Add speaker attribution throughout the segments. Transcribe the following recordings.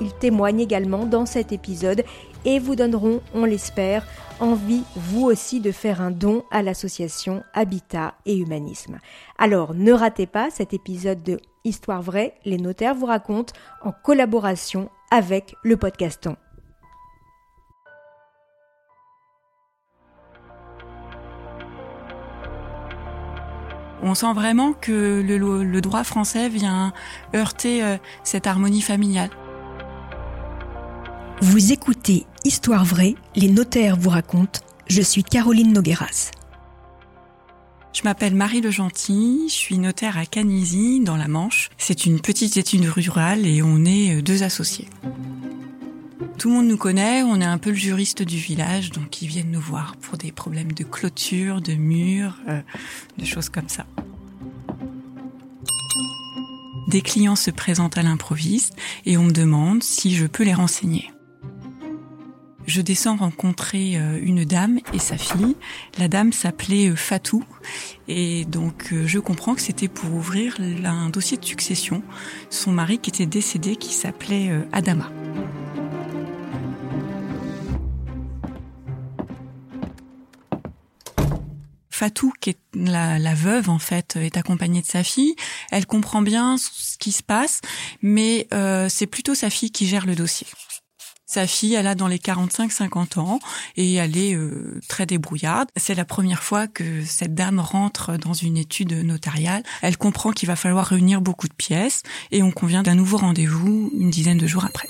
Speaker 1: ils témoignent également dans cet épisode et vous donneront, on l'espère, envie vous aussi de faire un don à l'association Habitat et Humanisme. Alors ne ratez pas cet épisode de Histoire vraie, les notaires vous racontent en collaboration avec le podcaston.
Speaker 2: On sent vraiment que le, droit français vient heurter euh, cette harmonie familiale.
Speaker 1: Vous écoutez Histoire vraie, les notaires vous racontent. Je suis Caroline Nogueras.
Speaker 2: Je m'appelle Marie Le Gentil, je suis notaire à Canisy, dans la Manche. C'est une petite étude rurale et on est euh, deux associés. Tout le monde nous connaît, on est un peu le juriste du village, donc ils viennent nous voir pour des problèmes de clôture, de murs, euh, de choses comme ça. Des clients se présentent à l'improviste et on me demande si je peux les renseigner je descends rencontrer euh, une dame et sa fille. La dame s'appelait euh, Fatou et donc euh, je comprends que c'était pour ouvrir un dossier de succession. Son mari qui était décédé qui s'appelait Adama. Fatou, qui est la, la, veuve en fait, est accompagnée de sa fille. Elle comprend bien ce qui se passe, mais c'est plutôt sa fille qui gère le dossier. Sa fille, elle a dans les 45-50 ans et elle est euh, très débrouillarde. C'est la première fois que cette dame rentre dans une étude notariale. Elle comprend qu'il va falloir réunir beaucoup de pièces et on convient d'un nouveau rendez-vous une dizaine de jours après.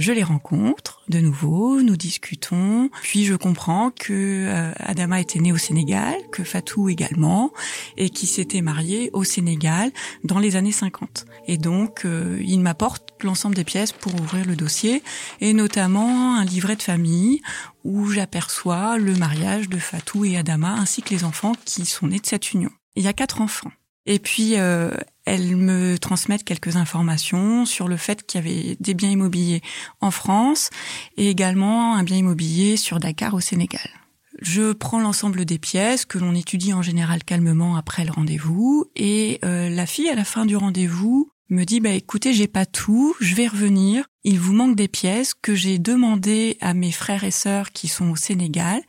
Speaker 2: Je les rencontre de nouveau, nous discutons, puis je comprends que euh, Adama était né au Sénégal, que Fatou également, et qui s'était marié au Sénégal dans les années 50. Et donc, euh, il m'apporte l'ensemble des pièces pour ouvrir le dossier, et notamment un livret de famille où j'aperçois le mariage de Fatou et Adama, ainsi que les enfants qui sont nés de cette union. Il y a quatre enfants. Et puis, euh, elles me transmettent quelques informations sur le fait qu'il y avait des biens immobiliers en France et également un bien immobilier sur Dakar au Sénégal. Je prends l'ensemble des pièces que l'on étudie en général calmement après le rendez-vous et euh, la fille à la fin du rendez-vous me dit bah écoutez j'ai pas tout, je vais revenir. Il vous manque des pièces que j'ai demandé à mes frères et sœurs qui sont au Sénégal,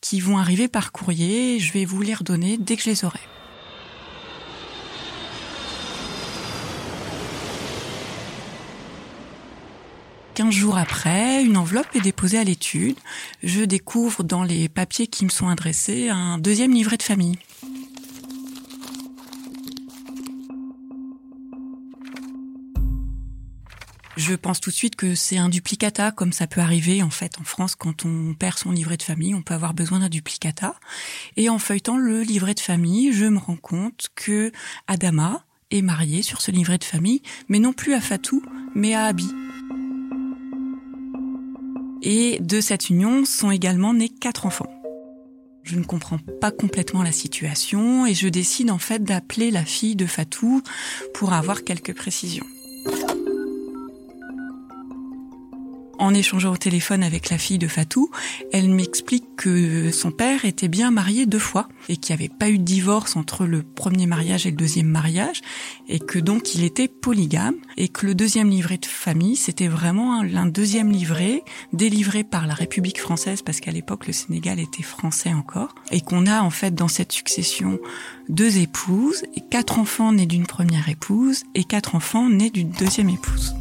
Speaker 2: qui vont arriver par courrier. Je vais vous les redonner dès que je les aurai. 15 jours après, une enveloppe est déposée à l'étude. Je découvre dans les papiers qui me sont adressés un deuxième livret de famille. Je pense tout de suite que c'est un duplicata, comme ça peut arriver en fait en France quand on perd son livret de famille, on peut avoir besoin d'un duplicata. Et en feuilletant le livret de famille, je me rends compte que Adama est marié sur ce livret de famille, mais non plus à Fatou, mais à Abi. Et de cette union sont également nés quatre enfants. Je ne comprends pas complètement la situation et je décide en fait d'appeler la fille de Fatou pour avoir quelques précisions. En échangeant au téléphone avec la fille de Fatou, elle m'explique que son père était bien marié deux fois et qu'il n'y avait pas eu de divorce entre le premier mariage et le deuxième mariage et que donc il était polygame et que le deuxième livret de famille c'était vraiment un, deuxième livret délivré par la République française parce qu'à l'époque le Sénégal était français encore et qu'on a en fait dans cette succession deux épouses et quatre enfants nés d'une première épouse et quatre enfants nés d'une deuxième épouse.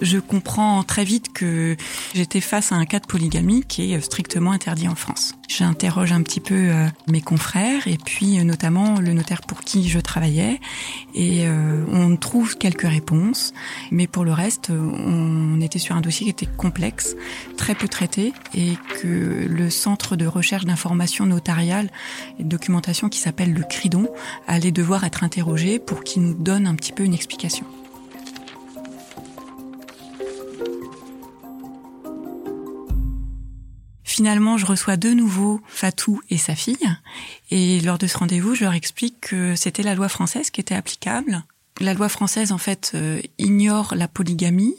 Speaker 2: Je comprends très vite que j'étais face à un cas de polygamie qui est strictement interdit en France. J'interroge un petit peu euh, mes confrères et puis euh, notamment le notaire pour qui je travaillais et euh, on trouve quelques réponses, mais pour le reste, on était sur un dossier qui était complexe, très peu traité et que le centre de recherche d'informations notariales et de documentation qui s'appelle le CRIDON allait devoir être interrogé pour qu'il nous donne un petit peu une explication. Finalement, je reçois de nouveau Fatou et sa fille. Et lors de ce rendez-vous, je leur explique que c'était la loi française qui était applicable. La loi française, en fait, euh, ignore la polygamie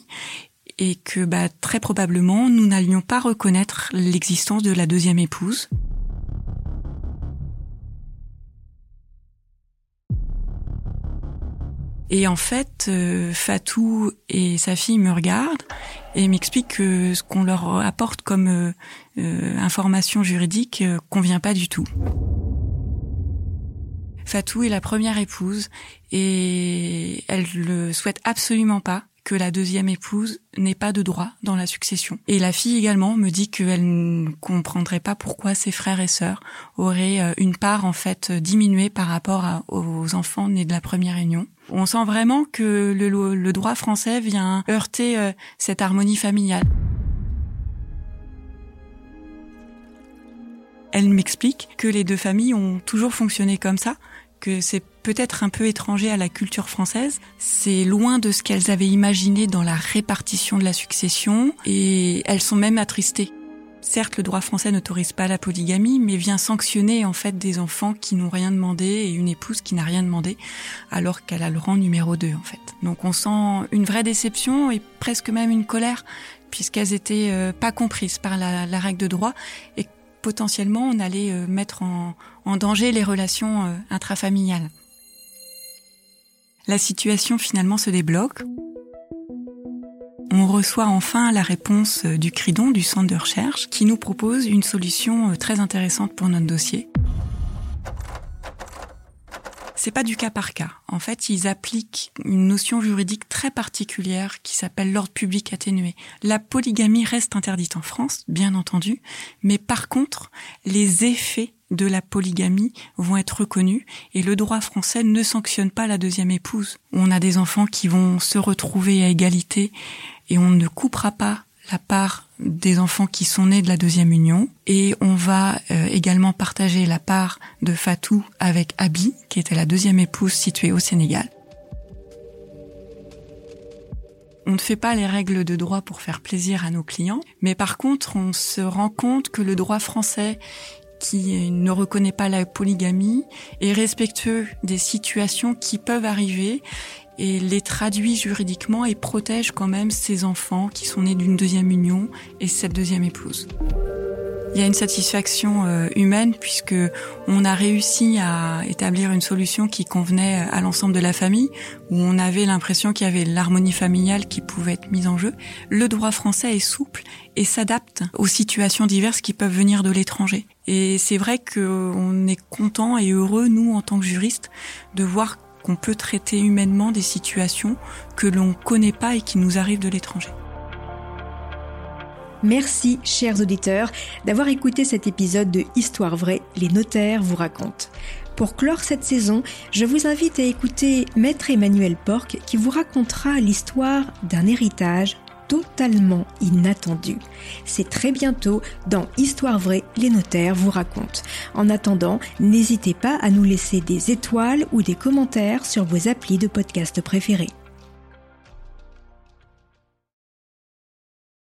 Speaker 2: et que bah, très probablement, nous n'allions pas reconnaître l'existence de la deuxième épouse. Et en fait, euh, Fatou et sa fille me regardent et m'expliquent que ce qu'on leur apporte comme euh, euh, information juridique convient pas du tout. Fatou est la première épouse et elle le souhaite absolument pas que la deuxième épouse n'ait pas de droit dans la succession. Et la fille également me dit qu'elle ne comprendrait pas pourquoi ses frères et sœurs auraient une part en fait diminuée par rapport aux enfants nés de la première union. On sent vraiment que le, droit français vient heurter euh, cette harmonie familiale. Elle m'explique que les deux familles ont toujours fonctionné comme ça, que c'est peut-être un peu étranger à la culture française. C'est loin de ce qu'elles avaient imaginé dans la répartition de la succession et elles sont même attristées Certes, le droit français n'autorise pas la polygamie, mais vient sanctionner en fait des enfants qui n'ont rien demandé et une épouse qui n'a rien demandé, alors qu'elle a le rang numéro 2 en fait. Donc on sent une vraie déception et presque même une colère, puisqu'elles étaient euh, pas comprises par la, règle de droit et potentiellement on allait euh, mettre en, danger les relations euh, intrafamiliales. La situation finalement se débloque on reçoit enfin la réponse du CRIDON, du centre de recherche, qui nous propose une solution euh, très intéressante pour notre dossier. C'est pas du cas par cas. En fait, ils appliquent une notion juridique très particulière qui s'appelle l'ordre public atténué. La polygamie reste interdite en France, bien entendu, mais par contre, les effets de la polygamie vont être reconnus et le droit français ne sanctionne pas la deuxième épouse. On a des enfants qui vont se retrouver à égalité et on ne coupera pas la part des enfants qui sont nés de la deuxième union et on va euh, également partager la part de Fatou avec Abi qui était la deuxième épouse située au Sénégal. On ne fait pas les règles de droit pour faire plaisir à nos clients, mais par contre, on se rend compte que le droit français qui ne reconnaît pas la polygamie est respectueux des situations qui peuvent arriver et les traduit juridiquement et protège quand même ces enfants qui sont nés d'une deuxième union et cette deuxième épouse. Il y a une satisfaction euh, humaine puisque on a réussi à établir une solution qui convenait à l'ensemble de la famille, où on avait l'impression qu'il y avait l'harmonie familiale qui pouvait être mise en jeu. Le droit français est souple et s'adapte aux situations diverses qui peuvent venir de l'étranger. Et c'est vrai qu'on est content et heureux, nous, en tant que juristes, de voir qu'on peut traiter humainement des situations que l'on connaît pas et qui nous arrivent de l'étranger.
Speaker 1: Merci, chers auditeurs, d'avoir écouté cet épisode de Histoire vraie, les notaires vous racontent. Pour clore cette saison, je vous invite à écouter Maître Emmanuel Porc qui vous racontera l'histoire d'un héritage totalement inattendu. C'est très bientôt dans Histoire vraie, les notaires vous racontent. En attendant, n'hésitez pas à nous laisser des étoiles ou des commentaires sur vos applis de podcast préférés.